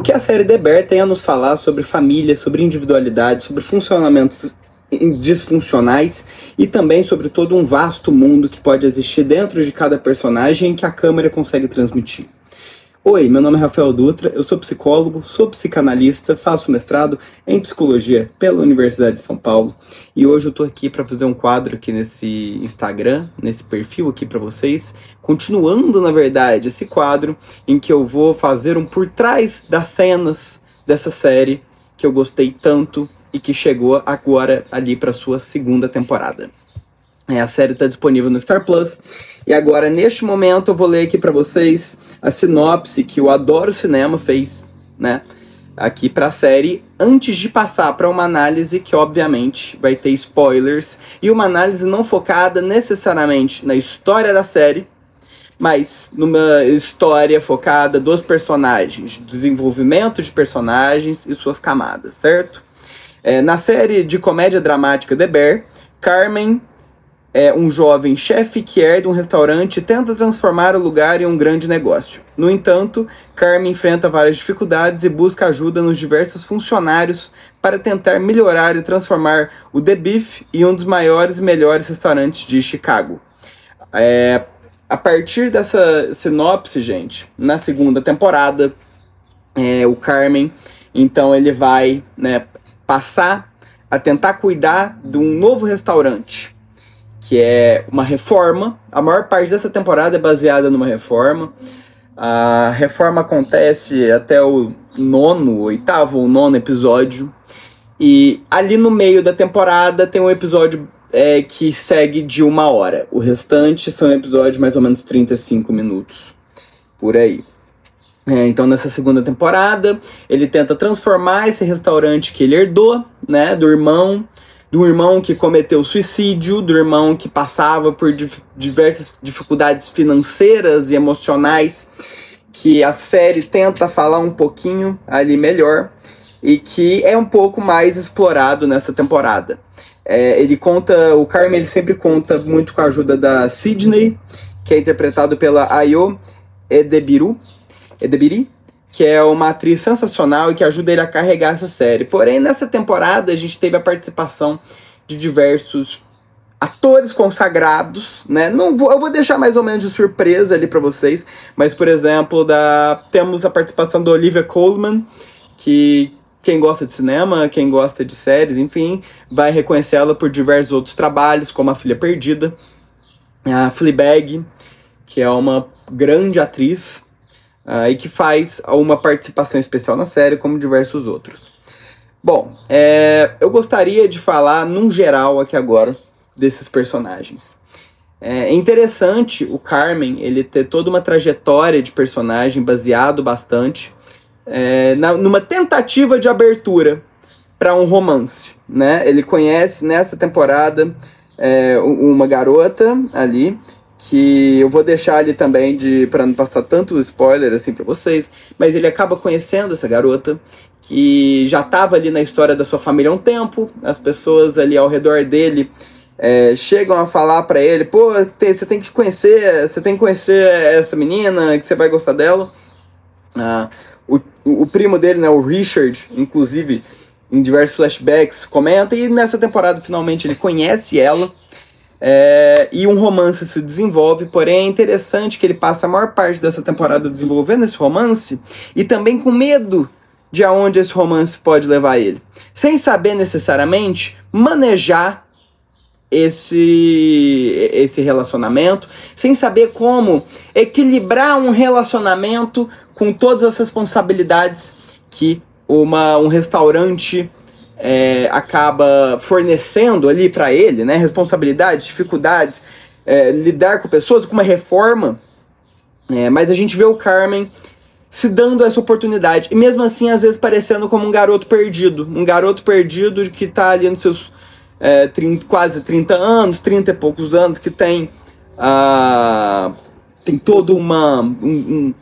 O que a série The Bear tem a nos falar sobre família, sobre individualidade, sobre funcionamentos disfuncionais e também sobre todo um vasto mundo que pode existir dentro de cada personagem que a câmera consegue transmitir. Oi, meu nome é Rafael Dutra, eu sou psicólogo, sou psicanalista, faço mestrado em psicologia pela Universidade de São Paulo e hoje eu tô aqui para fazer um quadro aqui nesse Instagram, nesse perfil aqui para vocês, continuando na verdade esse quadro em que eu vou fazer um por trás das cenas dessa série que eu gostei tanto e que chegou agora ali para sua segunda temporada. É, a série está disponível no Star Plus. E agora, neste momento, eu vou ler aqui para vocês a sinopse que o Adoro Cinema fez, né? Aqui para a série, antes de passar para uma análise que, obviamente, vai ter spoilers. E uma análise não focada necessariamente na história da série, mas numa história focada dos personagens, desenvolvimento de personagens e suas camadas, certo? É, na série de comédia dramática The Bear, Carmen é um jovem chefe que herda um restaurante e tenta transformar o lugar em um grande negócio. No entanto, Carmen enfrenta várias dificuldades e busca ajuda nos diversos funcionários para tentar melhorar e transformar o The Beef em um dos maiores e melhores restaurantes de Chicago. É, a partir dessa sinopse, gente, na segunda temporada, é, o Carmen, então ele vai né, passar a tentar cuidar de um novo restaurante que é uma reforma. A maior parte dessa temporada é baseada numa reforma. A reforma acontece até o nono, oitavo ou nono episódio. E ali no meio da temporada tem um episódio é, que segue de uma hora. O restante são episódios mais ou menos 35 minutos. Por aí. É, então, nessa segunda temporada, ele tenta transformar esse restaurante que ele herdou, né, do irmão, do irmão que cometeu suicídio, do irmão que passava por diversas dificuldades financeiras e emocionais, que a série tenta falar um pouquinho ali melhor e que é um pouco mais explorado nessa temporada. É, ele conta, o Carmen ele sempre conta muito com a ajuda da Sidney, que é interpretado pela Ayo Edebiru, Edebiri, que é uma atriz sensacional e que ajuda ele a carregar essa série. Porém, nessa temporada a gente teve a participação de diversos atores consagrados, né? Não vou, eu vou deixar mais ou menos de surpresa ali para vocês, mas por exemplo, da temos a participação da Olivia Colman, que quem gosta de cinema, quem gosta de séries, enfim, vai reconhecer ela por diversos outros trabalhos, como A Filha Perdida, a Fleabag, que é uma grande atriz, uh, e que faz uma participação especial na série, como diversos outros. Bom, é, eu gostaria de falar num geral aqui agora desses personagens. É interessante o Carmen ele ter toda uma trajetória de personagem baseado bastante é, na, numa tentativa de abertura para um romance, né? Ele conhece nessa temporada é, uma garota ali que eu vou deixar ali também de para não passar tanto spoiler assim para vocês, mas ele acaba conhecendo essa garota que já estava ali na história da sua família há um tempo, as pessoas ali ao redor dele é, chegam a falar para ele, pô, você tem que conhecer, você tem que conhecer essa menina, que você vai gostar dela. Ah, o, o primo dele, né, o Richard, inclusive, em diversos flashbacks, comenta, e nessa temporada finalmente ele conhece ela. É, e um romance se desenvolve, porém é interessante que ele passa a maior parte dessa temporada desenvolvendo esse romance e também com medo de aonde esse romance pode levar ele, sem saber necessariamente manejar esse esse relacionamento, sem saber como equilibrar um relacionamento com todas as responsabilidades que uma, um restaurante é, acaba fornecendo ali para ele, né? Responsabilidades, dificuldades, é, lidar com pessoas, com uma reforma. É, mas a gente vê o Carmen se dando essa oportunidade. E mesmo assim, às vezes parecendo como um garoto perdido. Um garoto perdido que está ali nos seus é, 30, quase 30 anos, 30 e poucos anos, que tem, uh, tem todo uma, um, um,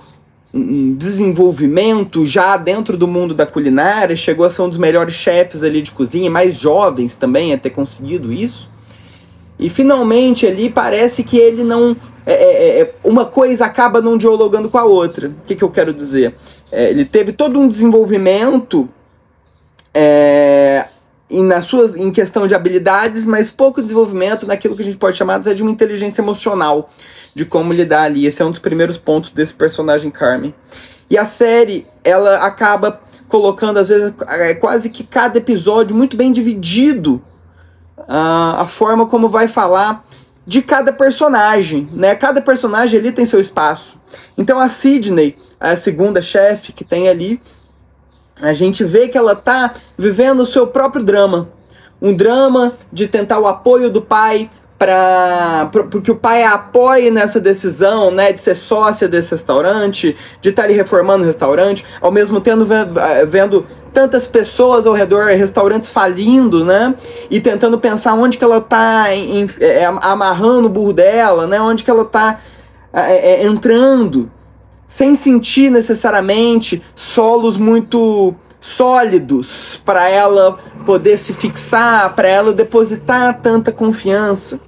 um desenvolvimento já dentro do mundo da culinária, chegou a ser um dos melhores chefes ali de cozinha, mais jovens também a ter conseguido isso. E finalmente ali parece que ele não. É, é, é uma coisa acaba não dialogando com a outra. O que, que eu quero dizer? É, ele teve todo um desenvolvimento é, em, nas suas, em questão de habilidades, mas pouco desenvolvimento naquilo que a gente pode chamar até de uma inteligência emocional, de como lidar ali. Esse é um dos primeiros pontos desse personagem Carmen. E a série, ela acaba colocando, às vezes, é, quase que cada episódio muito bem dividido uh, a forma como vai falar de cada personagem, né? Cada personagem ali tem seu espaço. Então a Sidney, a segunda chefe que tem ali, a gente vê que ela tá vivendo o seu próprio drama. Um drama de tentar o apoio do pai para porque o pai apoie nessa decisão, né, de ser sócia desse restaurante, de estar tá ali reformando o restaurante, ao mesmo tempo vendo, eh, vendo tantas pessoas ao redor, restaurantes falindo, né, e tentando pensar onde que ela tá em, é, amarrando o burro dela, né, onde que ela tá é, é, entrando, sem sentir necessariamente solos muito sólidos para ela poder se fixar, para ela depositar tanta confiança.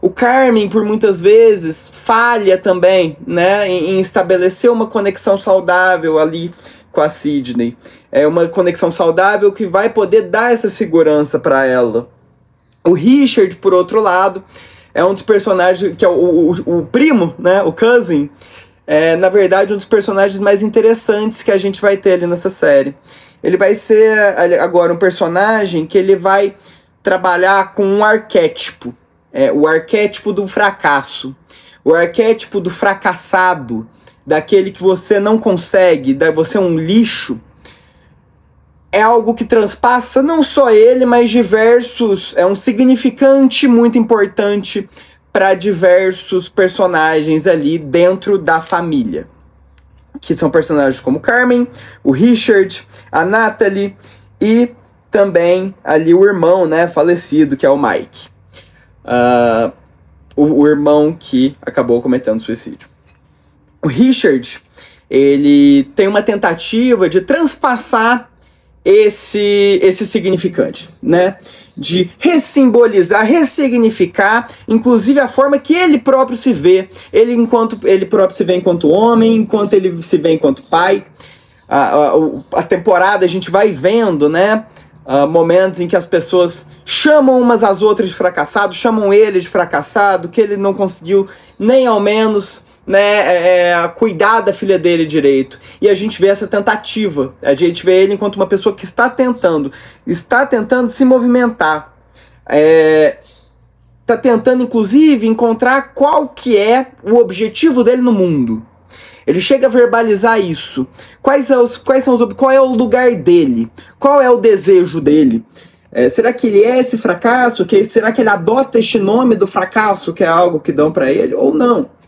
O Carmen, por muitas vezes, falha também né, em, estabelecer uma conexão saudável ali com a Sidney. É uma conexão saudável que vai poder dar essa segurança para ela. O Richard, por outro lado, é um dos personagens que é o, o, o primo, né, o cousin, é, na verdade, um dos personagens mais interessantes que a gente vai ter ali nessa série. Ele vai ser agora um personagem que ele vai trabalhar com um arquétipo. É, o arquétipo do fracasso. O arquétipo do fracassado. Daquele que você não consegue, da você é um lixo. É algo que transpassa não só ele, mas diversos. É um significante muito importante para diversos personagens ali dentro da família que são personagens como Carmen, o Richard, a Natalie e também ali o irmão, né, falecido, que é o Mike. Uh, o, o, irmão que acabou cometendo suicídio. O Richard, ele tem uma tentativa de transpassar esse, esse significante, né? De ressimbolizar, ressignificar, inclusive a forma que ele próprio se vê. Ele enquanto ele próprio se vê enquanto homem, enquanto ele se vê enquanto pai. A, a, a temporada a gente vai vendo, né? Uh, momentos em que as pessoas chamam umas às outras de fracassado, chamam ele de fracassado, que ele não conseguiu nem ao menos né, é, é, cuidar da filha dele direito. E a gente vê essa tentativa. A gente vê ele enquanto uma pessoa que está tentando, está tentando se movimentar. É, está tentando, inclusive, encontrar qual que é o objetivo dele no mundo. Ele chega a verbalizar isso. Quais, são os, quais são os, qual é o lugar dele? Qual é o desejo dele? É, será que ele é esse fracasso? Que, será que ele adota este nome do fracasso, que é algo que dão para ele? Ou não?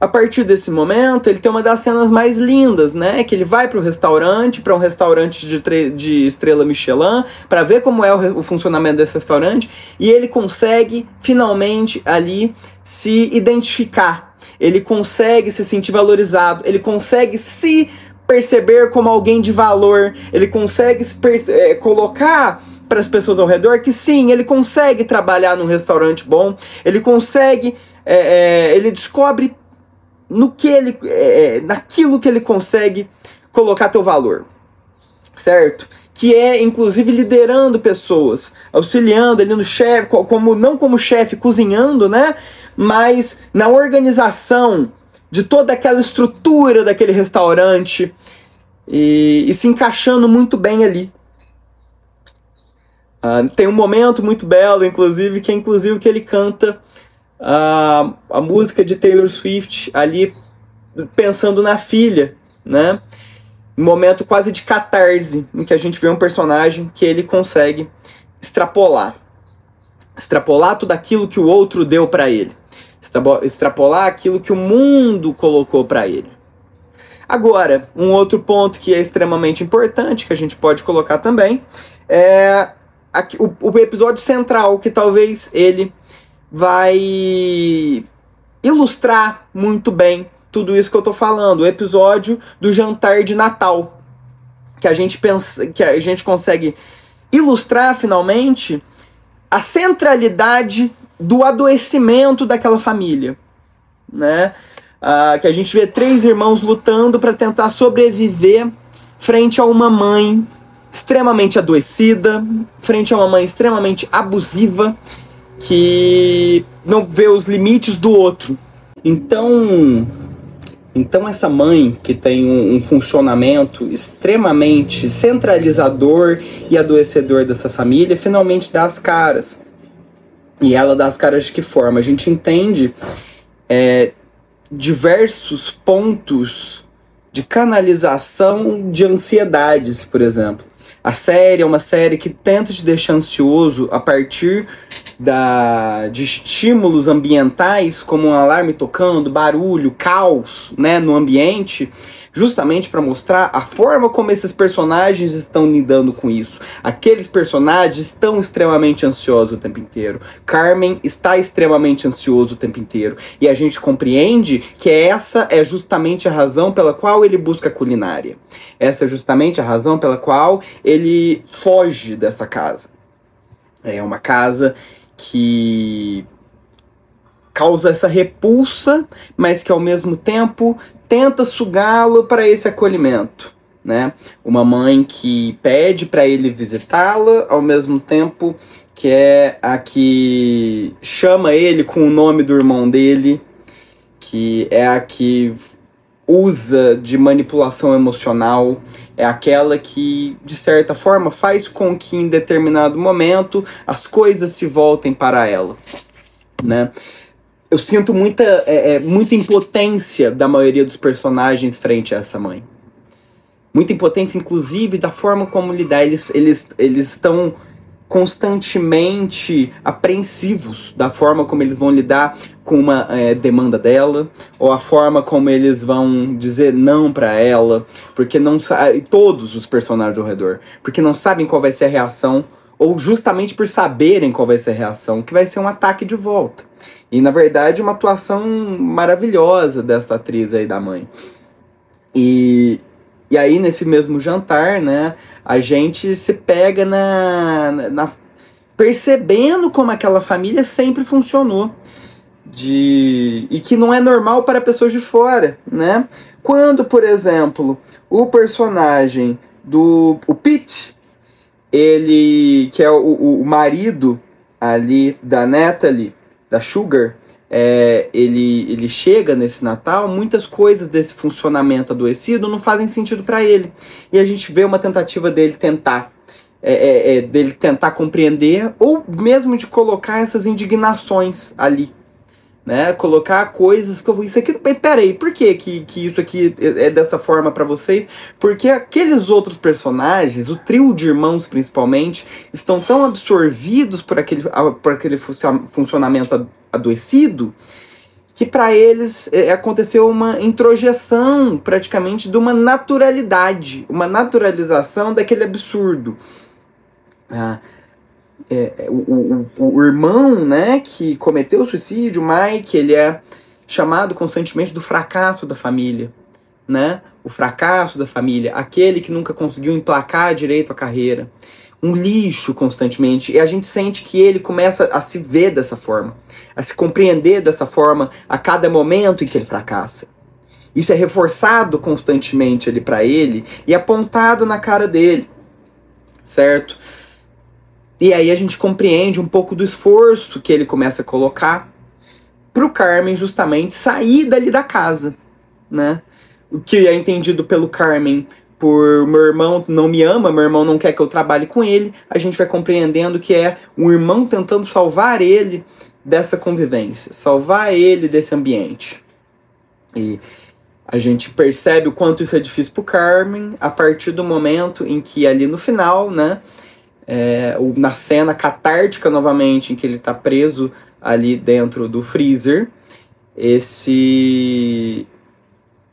A partir desse momento, ele tem uma das cenas mais lindas, né? Que ele vai para o restaurante, para um restaurante de, de estrela Michelin, para ver como é o, o funcionamento desse restaurante, e ele consegue finalmente ali se identificar. Ele consegue se sentir valorizado, ele consegue se perceber como alguém de valor, ele consegue se é, colocar para as pessoas ao redor que sim, ele consegue trabalhar num restaurante bom, ele consegue, é, é, ele descobre no que ele, é, é, naquilo que ele consegue colocar teu valor, certo? Que é inclusive liderando pessoas, auxiliando ali no chefe, como não como chefe cozinhando, né? Mas na organização de toda aquela estrutura daquele restaurante e, e se encaixando muito bem ali. Uh, tem um momento muito belo, inclusive, que é inclusive que ele canta a, a música de Taylor Swift ali pensando na filha, né? Um momento quase de catarse, em que a gente vê um personagem que ele consegue extrapolar. Extrapolar tudo aquilo que o outro deu para ele. Extrapolar aquilo que o mundo colocou para ele. Agora, um outro ponto que é extremamente importante, que a gente pode colocar também, é o, o episódio central, que talvez ele vai ilustrar muito bem tudo isso que eu tô falando. O episódio do jantar de Natal. Que a gente pensa, que a gente consegue ilustrar finalmente a centralidade do adoecimento daquela família, né? Uh, que a gente vê três irmãos lutando para tentar sobreviver frente a uma mãe extremamente adoecida, frente a uma mãe extremamente abusiva, que não vê os limites do outro. Então, então essa mãe que tem um, um, funcionamento extremamente centralizador e adoecedor dessa família, finalmente dá as caras. E ela dá as caras de que forma? A gente entende é, diversos pontos de canalização de ansiedades, por exemplo. A série é uma série que tenta te deixar ansioso a partir da, de estímulos ambientais, como um alarme tocando, barulho, caos né, no ambiente, justamente para mostrar a forma como esses personagens estão lidando com isso. Aqueles personagens estão extremamente ansiosos o tempo inteiro. Carmen está extremamente ansioso o tempo inteiro. E a gente compreende que essa é justamente a razão pela qual ele busca a culinária. Essa é justamente a razão pela qual ele foge dessa casa. É uma casa que causa essa repulsa, mas que ao mesmo tempo tenta sugá-lo para esse acolhimento. Né? Uma mãe que pede para ele visitá-la, ao mesmo tempo que é a que chama ele com o nome do irmão dele, que é a que usa de manipulação emocional, é aquela que, de certa forma, faz com que em determinado momento as coisas se voltem para ela. Né? eu sinto muita, é, é, muita impotência da maioria dos personagens frente a essa mãe. Muita impotência, inclusive, da forma como lidar. Eles, eles, eles estão constantemente apreensivos da forma como eles vão lidar com uma é, demanda dela, ou a forma como eles vão dizer não para ela, porque não sabem. Todos os personagens ao redor, porque não sabem qual vai ser a reação, ou justamente por saberem qual vai ser a reação, que vai ser um ataque de volta. E na verdade, uma atuação maravilhosa desta atriz aí da mãe. E, e aí, nesse mesmo jantar, né, a gente se pega na, na percebendo como aquela família sempre funcionou. De, e que não é normal para pessoas de fora, né? Quando, por exemplo, o personagem do o Pete, ele que é o, o marido ali da Natalie, da Sugar, é, ele, ele chega nesse Natal, muitas coisas desse funcionamento adoecido não fazem sentido para ele. E a gente vê uma tentativa dele tentar. É, é, é, dele tentar compreender ou mesmo de colocar essas indignações ali né? Colocar coisas. Isso aqui. Peraí, por que, que, que isso aqui é, é dessa forma para vocês? Porque aqueles outros personagens, o trio de irmãos principalmente, estão tão absorvidos por aquele, por aquele funcionamento adoecido que para eles é, aconteceu uma introjeção praticamente de uma naturalidade, uma naturalização daquele absurdo. Ah, é, é, o, o, o, irmão, né, que cometeu o suicídio, Mike, ele é chamado constantemente do fracasso da família, né? O fracasso da família, aquele que nunca conseguiu emplacar direito a carreira, um lixo constantemente. E a gente sente que ele começa a se ver dessa forma, a se compreender dessa forma a cada momento em que ele fracassa. Isso é reforçado constantemente ali para ele e apontado na cara dele, certo? E aí a gente compreende um pouco do esforço que ele começa a colocar pro Carmen justamente sair dali da casa, né? O que é entendido pelo Carmen por meu irmão não me ama, meu irmão não quer que eu trabalhe com ele, a gente vai compreendendo que é um irmão tentando salvar ele dessa convivência, salvar ele desse ambiente. E a gente percebe o quanto isso é difícil pro Carmen a partir do momento em que ali no final, né, é, na cena catártica novamente, em que ele está preso ali dentro do freezer, esse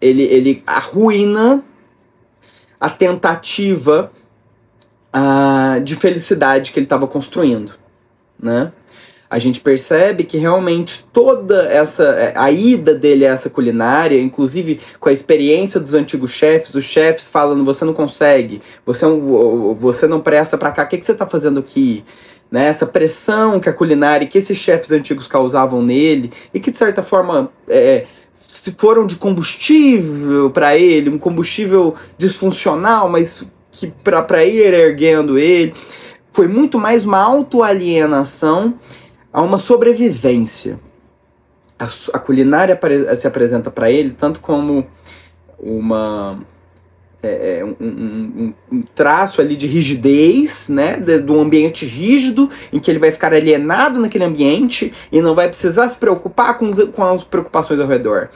ele, ele arruína a tentativa uh, de felicidade que ele estava construindo, né? A gente percebe que realmente toda essa é, a ida dele a essa culinária, inclusive com a experiência dos antigos chefes, os chefes falando você não consegue, você, é você não presta para cá, o que, que você está fazendo aqui? Né, essa pressão que a culinária, que esses chefes antigos causavam nele, e que de certa forma é, se foram de combustível para ele, um combustível disfuncional, mas que para ir erguendo ele, foi muito mais uma autoalienação a uma sobrevivência. A, a culinária se apresenta para ele tanto como uma é, é, um, um, um, traço ali de rigidez, né, de, de, um ambiente rígido, em que ele vai ficar alienado naquele ambiente e não vai precisar se preocupar com, com as preocupações ao redor.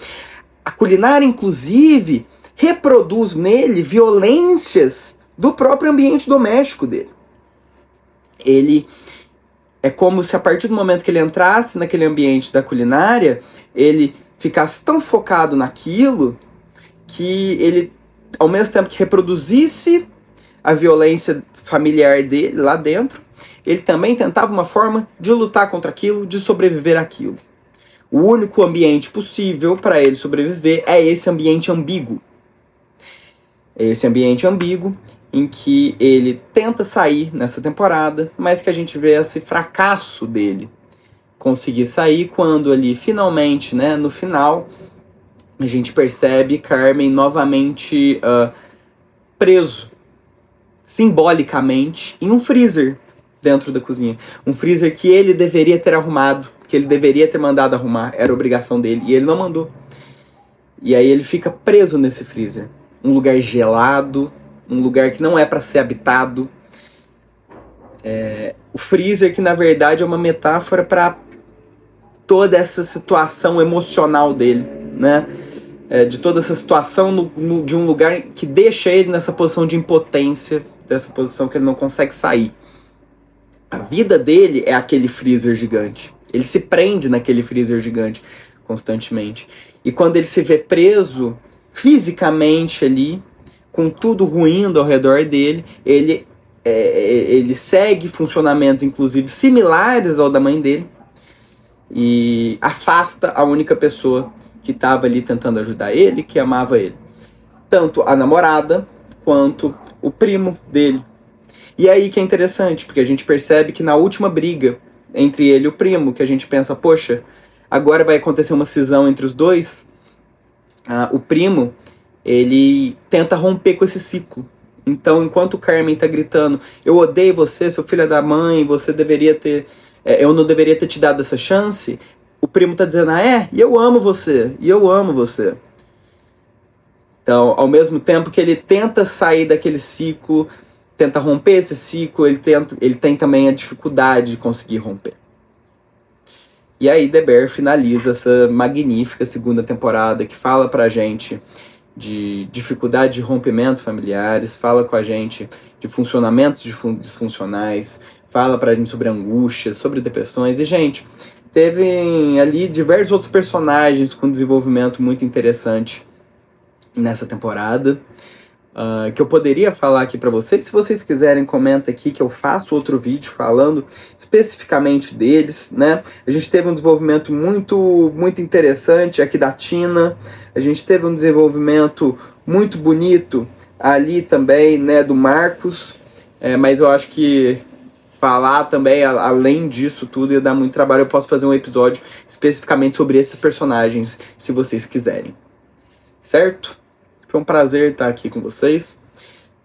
A culinária, inclusive, reproduz nele violências do próprio ambiente doméstico dele. Ele é como se a partir do momento que ele entrasse naquele ambiente da culinária, ele ficasse tão focado naquilo que ele, ao mesmo tempo que reproduzisse a violência familiar dele lá dentro, ele também tentava uma forma de lutar contra aquilo, de sobreviver àquilo. O único ambiente possível para ele sobreviver é esse ambiente ambíguo. Esse ambiente ambíguo em que ele tenta sair nessa temporada, mas que a gente vê esse fracasso dele conseguir sair quando ali finalmente, né, no final, a gente percebe Carmen novamente uh, preso simbolicamente em um freezer dentro da cozinha, um freezer que ele deveria ter arrumado, que ele deveria ter mandado arrumar, era obrigação dele e ele não mandou. E aí ele fica preso nesse freezer, um lugar gelado, um lugar que não é para ser habitado. É, o freezer que na verdade é uma metáfora para toda essa situação emocional dele, né? É, de toda essa situação no, no, de um lugar que deixa ele nessa posição de impotência, dessa posição que ele não consegue sair. A vida dele é aquele freezer gigante. Ele se prende naquele freezer gigante constantemente. E quando ele se vê preso fisicamente ali, com tudo ruindo ao redor dele, ele, é, é, ele segue funcionamentos, inclusive, similares ao da mãe dele, e afasta a única pessoa que estava ali tentando ajudar ele, que amava ele. Tanto a namorada quanto o primo dele. E aí que é interessante, porque a gente percebe que na última briga entre ele e o primo, que a gente pensa, poxa, agora vai acontecer uma cisão entre os dois, uh, o primo ele tenta romper com esse ciclo. Então, enquanto o Carmen tá gritando, eu odeio você, seu filho da mãe, você deveria ter. É, eu não deveria ter te dado essa chance. O primo tá dizendo, ah, é, e eu amo você, e eu amo você. Então, ao mesmo tempo que ele tenta sair daquele ciclo, tenta romper esse ciclo, ele, tenta, ele tem também a dificuldade de conseguir romper. E aí, Bear finaliza essa magnífica segunda temporada que fala pra gente de dificuldade de rompimento familiares, fala com a gente de funcionamentos disfuncionais, fala pra gente sobre angústias, sobre depressões. E, gente, teve ali diversos outros personagens com desenvolvimento muito interessante nessa temporada uh, que eu poderia falar aqui para vocês. Se vocês quiserem, comenta aqui que eu faço outro vídeo falando especificamente deles, né? A gente teve um desenvolvimento muito, muito interessante aqui da Tina. A gente teve um desenvolvimento muito bonito ali também, né, do Marcos. É, mas eu acho que falar também, além disso tudo, ia dar muito trabalho. Eu posso fazer um episódio especificamente sobre esses personagens, se vocês quiserem. Certo? Foi um prazer estar aqui com vocês.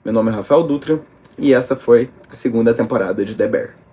Meu nome é Rafael Dutra e essa foi a segunda temporada de The Bear.